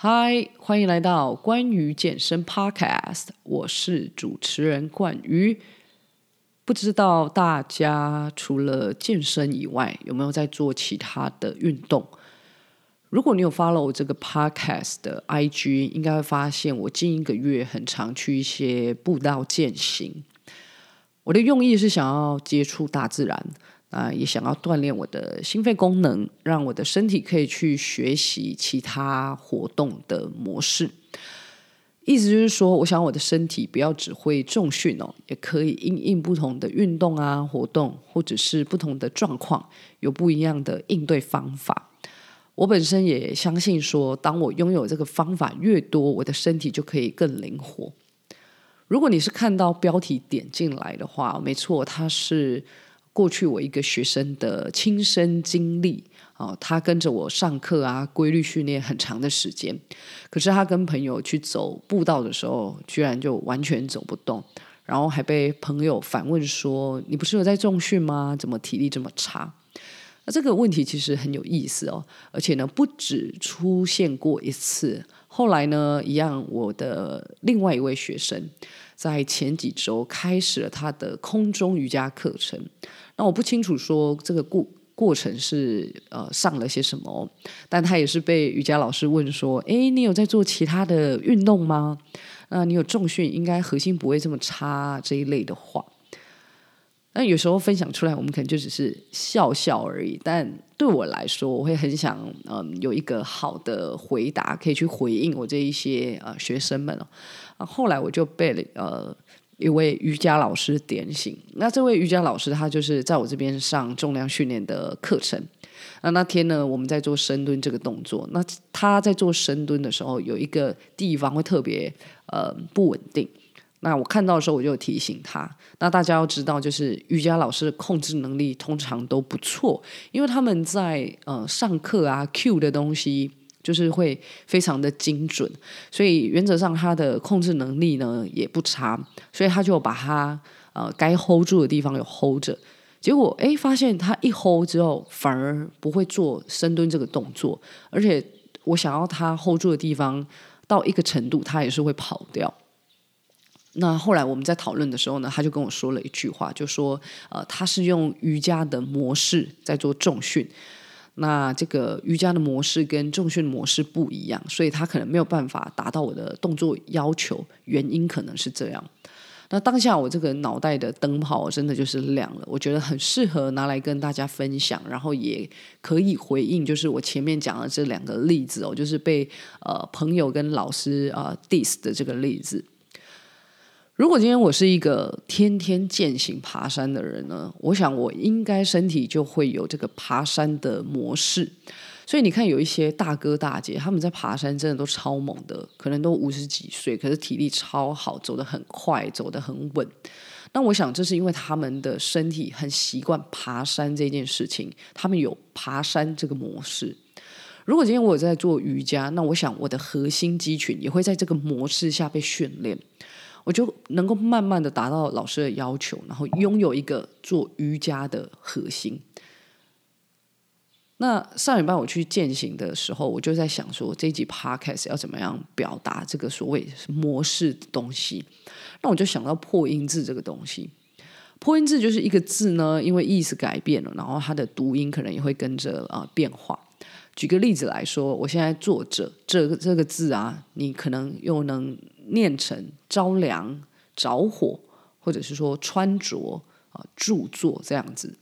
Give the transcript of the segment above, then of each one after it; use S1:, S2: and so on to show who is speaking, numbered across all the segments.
S1: 嗨，欢迎来到关于健身 Podcast，我是主持人冠瑜。不知道大家除了健身以外，有没有在做其他的运动？如果你有 follow 这个 Podcast 的 IG，应该会发现我近一个月很常去一些步道健行。我的用意是想要接触大自然。啊，也想要锻炼我的心肺功能，让我的身体可以去学习其他活动的模式。意思就是说，我想我的身体不要只会重训哦，也可以应应不同的运动啊、活动，或者是不同的状况，有不一样的应对方法。我本身也相信说，当我拥有这个方法越多，我的身体就可以更灵活。如果你是看到标题点进来的话，没错，它是。过去我一个学生的亲身经历啊，他跟着我上课啊，规律训练很长的时间，可是他跟朋友去走步道的时候，居然就完全走不动，然后还被朋友反问说：“你不是有在重训吗？怎么体力这么差？”那这个问题其实很有意思哦，而且呢，不止出现过一次。后来呢，一样，我的另外一位学生在前几周开始了他的空中瑜伽课程。那我不清楚说这个过过程是呃上了些什么，但他也是被瑜伽老师问说：“诶，你有在做其他的运动吗？那你有重训，应该核心不会这么差这一类的话。”那有时候分享出来，我们可能就只是笑笑而已。但对我来说，我会很想嗯、有一个好的回答，可以去回应我这一些呃学生们哦。后来我就被呃。一位瑜伽老师点醒，那这位瑜伽老师他就是在我这边上重量训练的课程。那那天呢，我们在做深蹲这个动作。那他在做深蹲的时候，有一个地方会特别呃不稳定。那我看到的时候，我就提醒他。那大家要知道，就是瑜伽老师的控制能力通常都不错，因为他们在呃上课啊，Q 的东西。就是会非常的精准，所以原则上他的控制能力呢也不差，所以他就把他呃该 hold 住的地方有 hold 着，结果诶发现他一 hold 之后反而不会做深蹲这个动作，而且我想要他 hold 住的地方到一个程度，他也是会跑掉。那后来我们在讨论的时候呢，他就跟我说了一句话，就说呃他是用瑜伽的模式在做重训。那这个瑜伽的模式跟重训模式不一样，所以他可能没有办法达到我的动作要求，原因可能是这样。那当下我这个脑袋的灯泡真的就是亮了，我觉得很适合拿来跟大家分享，然后也可以回应，就是我前面讲的这两个例子哦，就是被呃朋友跟老师啊、呃、diss 的这个例子。如果今天我是一个天天践行爬山的人呢，我想我应该身体就会有这个爬山的模式。所以你看，有一些大哥大姐他们在爬山真的都超猛的，可能都五十几岁，可是体力超好，走得很快，走得很稳。那我想这是因为他们的身体很习惯爬山这件事情，他们有爬山这个模式。如果今天我在做瑜伽，那我想我的核心肌群也会在这个模式下被训练。我就能够慢慢的达到老师的要求，然后拥有一个做瑜伽的核心。那上礼拜我去践行的时候，我就在想说，这一集 podcast 要怎么样表达这个所谓模式的东西？那我就想到破音字这个东西。破音字就是一个字呢，因为意思改变了，然后它的读音可能也会跟着啊、变化。举个例子来说，我现在坐着，这个这个字啊，你可能又能念成着凉、着火，或者是说穿着啊、著作这样子。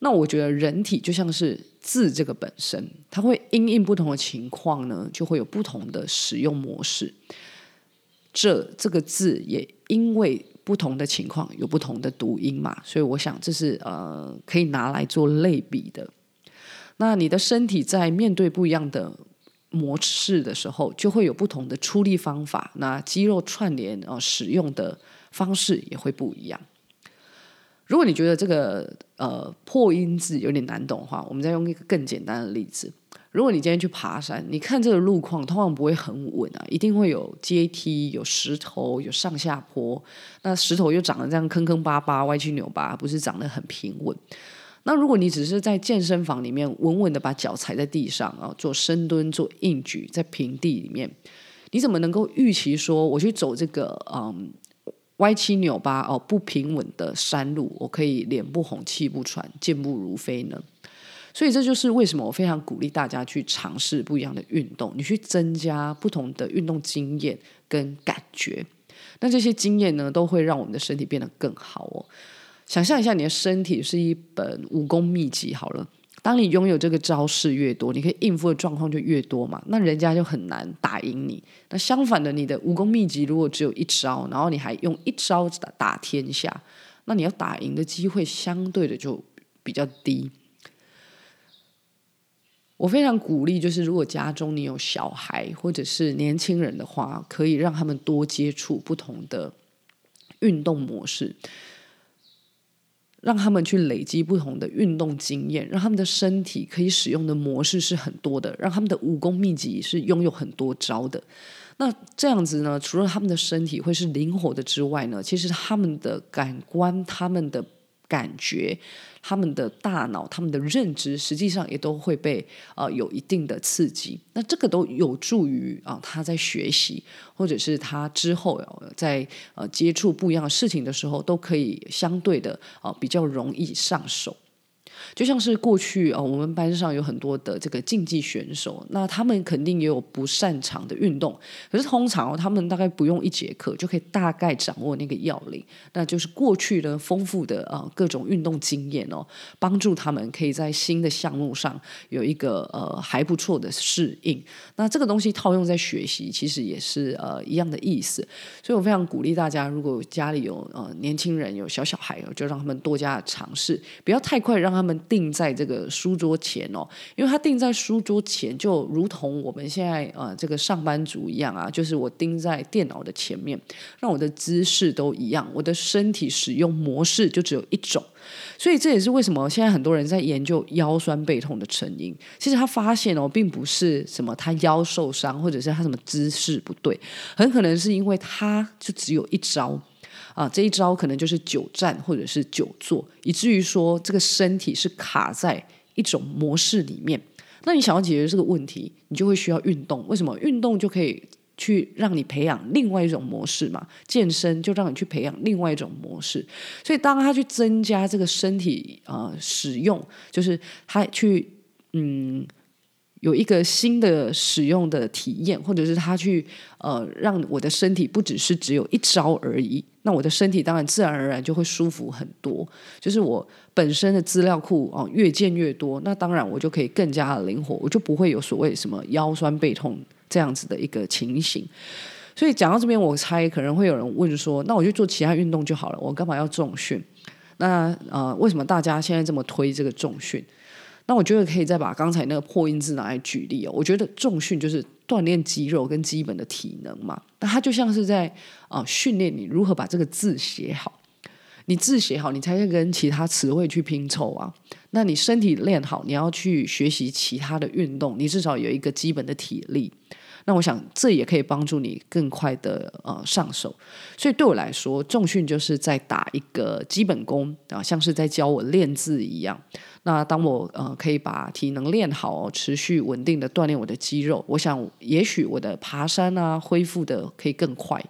S1: 那我觉得人体就像是字这个本身，它会因应不同的情况呢，就会有不同的使用模式。这这个字也因为不同的情况有不同的读音嘛，所以我想这是呃可以拿来做类比的。那你的身体在面对不一样的模式的时候，就会有不同的出力方法。那肌肉串联啊、使用的方式也会不一样。如果你觉得这个呃破音字有点难懂的话，我们再用一个更简单的例子。如果你今天去爬山，你看这个路况通常不会很稳啊，一定会有阶梯、有石头、有上下坡。那石头又长得这样坑坑巴巴、歪七扭八，不是长得很平稳。那如果你只是在健身房里面稳稳的把脚踩在地上啊，做深蹲、做硬举，在平地里面，你怎么能够预期说我去走这个嗯歪七扭八哦不平稳的山路，我可以脸不红气不喘、健步如飞呢？所以这就是为什么我非常鼓励大家去尝试不一样的运动，你去增加不同的运动经验跟感觉。那这些经验呢，都会让我们的身体变得更好哦。想象一下，你的身体是一本武功秘籍。好了，当你拥有这个招式越多，你可以应付的状况就越多嘛。那人家就很难打赢你。那相反的，你的武功秘籍如果只有一招，然后你还用一招打打天下，那你要打赢的机会相对的就比较低。我非常鼓励，就是如果家中你有小孩或者是年轻人的话，可以让他们多接触不同的运动模式。让他们去累积不同的运动经验，让他们的身体可以使用的模式是很多的，让他们的武功秘籍是拥有很多招的。那这样子呢，除了他们的身体会是灵活的之外呢，其实他们的感官，他们的。感觉他们的大脑、他们的认知，实际上也都会被呃有一定的刺激。那这个都有助于啊、他在学习，或者是他之后、呃、在呃接触不一样的事情的时候，都可以相对的啊、呃、比较容易上手。就像是过去啊，我们班上有很多的这个竞技选手，那他们肯定也有不擅长的运动，可是通常哦，他们大概不用一节课就可以大概掌握那个要领，那就是过去的丰富的呃各种运动经验哦，帮助他们可以在新的项目上有一个呃还不错的适应。那这个东西套用在学习，其实也是呃一样的意思。所以我非常鼓励大家，如果家里有呃年轻人有小小孩，就让他们多加尝试，不要太快让他们。定在这个书桌前哦，因为他定在书桌前，就如同我们现在呃这个上班族一样啊，就是我盯在电脑的前面，让我的姿势都一样，我的身体使用模式就只有一种，所以这也是为什么现在很多人在研究腰酸背痛的成因。其实他发现哦，并不是什么他腰受伤，或者是他什么姿势不对，很可能是因为他就只有一招。啊，这一招可能就是久站或者是久坐，以至于说这个身体是卡在一种模式里面。那你想要解决这个问题，你就会需要运动。为什么？运动就可以去让你培养另外一种模式嘛。健身就让你去培养另外一种模式。所以当他去增加这个身体啊、使用，就是他去嗯。有一个新的使用的体验，或者是他去呃让我的身体不只是只有一招而已，那我的身体当然自然而然就会舒服很多。就是我本身的资料库哦、越建越多，那当然我就可以更加的灵活，我就不会有所谓什么腰酸背痛这样子的一个情形。所以讲到这边，我猜可能会有人问说：那我就做其他运动就好了，我干嘛要重训？那呃为什么大家现在这么推这个重训？那我觉得可以再把刚才那个破音字拿来举例哦。我觉得重训就是锻炼肌肉跟基本的体能嘛。那它就像是在啊、训练你如何把这个字写好。你字写好，你才会跟其他词汇去拼凑啊。那你身体练好，你要去学习其他的运动，你至少有一个基本的体力。那我想这也可以帮助你更快的呃上手。所以对我来说，重训就是在打一个基本功啊，像是在教我练字一样。那当我呃可以把体能练好，持续稳定的锻炼我的肌肉，我想也许我的爬山啊恢复的可以更快，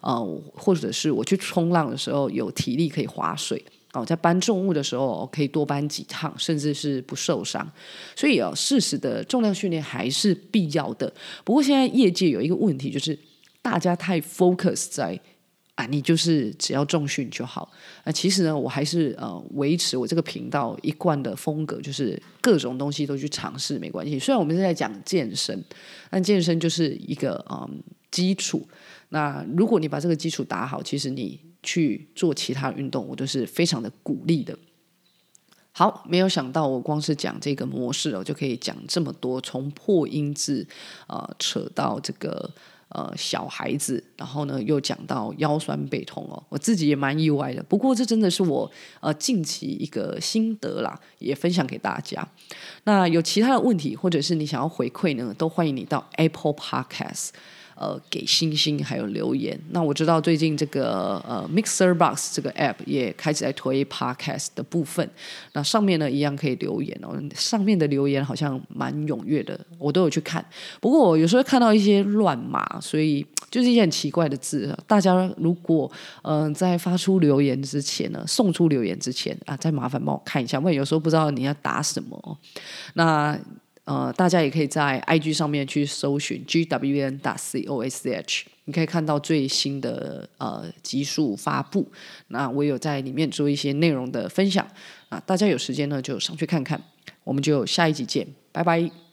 S1: 呃，或者是我去冲浪的时候有体力可以划水，哦，在搬重物的时候可以多搬几趟，甚至是不受伤。所以啊，适时的重量训练还是必要的。不过现在业界有一个问题，就是大家太 focus 在。啊，你就是只要重训就好。那其实呢，我还是呃维持我这个频道一贯的风格，就是各种东西都去尝试，没关系。虽然我们是在讲健身，但健身就是一个嗯基础。那如果你把这个基础打好，其实你去做其他运动，我都是非常的鼓励的。好，没有想到我光是讲这个模式，我就可以讲这么多，从破音字、呃、扯到这个。呃，小孩子，然后呢，又讲到腰酸背痛哦，我自己也蛮意外的。不过这真的是我呃近期一个心得啦，也分享给大家。那有其他的问题，或者是你想要回馈呢，都欢迎你到 Apple Podcast 呃给星星还有留言。那我知道最近这个呃 Mixer Box 这个 App 也开始在推 Podcast 的部分，那上面呢一样可以留言哦。上面的留言好像蛮踊跃的，我都有去看。不过我有时候看到一些乱码，所以就是一些很奇怪的字。大家如果嗯、在发出留言之前呢，送出留言之前啊，再麻烦帮我看一下，因为有时候不知道你要打什么。那呃，大家也可以在 IG 上面去搜寻 GWN 打 COSH，你可以看到最新的呃集数发布。那我有在里面做一些内容的分享啊，大家有时间呢就上去看看。我们就下一集见，拜拜。